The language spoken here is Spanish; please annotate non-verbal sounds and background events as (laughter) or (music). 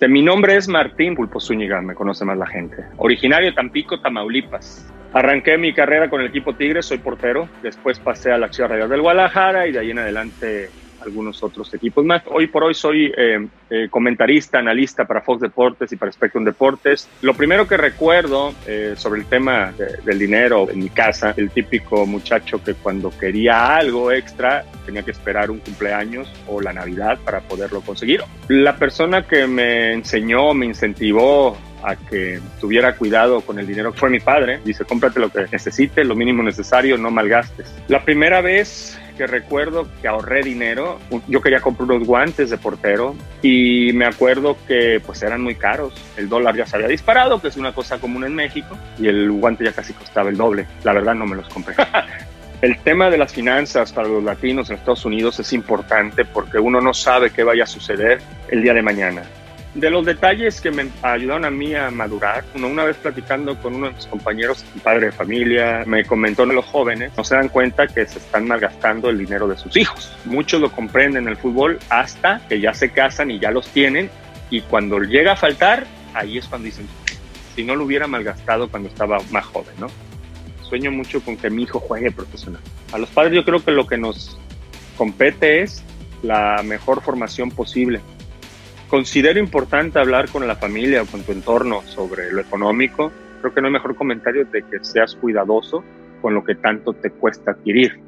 Mi nombre es Martín Pulpo Zúñiga, me conoce más la gente. Originario de Tampico, Tamaulipas. Arranqué mi carrera con el equipo Tigres, soy portero. Después pasé a la Ciudad Real del Guadalajara y de ahí en adelante algunos otros equipos más. Hoy por hoy soy eh, eh, comentarista, analista para Fox Deportes y para Spectrum Deportes. Lo primero que recuerdo eh, sobre el tema del dinero en mi casa, el típico muchacho que cuando quería algo extra tenía que esperar un cumpleaños o la Navidad para poderlo conseguir. La persona que me enseñó, me incentivó a que tuviera cuidado con el dinero fue mi padre. Dice, cómprate lo que necesites, lo mínimo necesario, no malgastes. La primera vez que recuerdo que ahorré dinero, yo quería comprar unos guantes de portero y me acuerdo que pues eran muy caros. El dólar ya se había disparado, que es una cosa común en México, y el guante ya casi costaba el doble. La verdad no me los compré. (laughs) El tema de las finanzas para los latinos en Estados Unidos es importante porque uno no sabe qué vaya a suceder el día de mañana de los detalles que me ayudaron a mí a madurar, una vez platicando con uno de mis compañeros, padre de familia, me comentó los jóvenes no se dan cuenta que se están malgastando el dinero de sus hijos. Muchos lo comprenden en el fútbol hasta que ya se casan y ya los tienen y cuando llega a faltar, ahí es cuando dicen, si no lo hubiera malgastado cuando estaba más joven, ¿no? Sueño mucho con que mi hijo juegue profesional. A los padres yo creo que lo que nos compete es la mejor formación posible Considero importante hablar con la familia o con tu entorno sobre lo económico. Creo que no hay mejor comentario de que seas cuidadoso con lo que tanto te cuesta adquirir.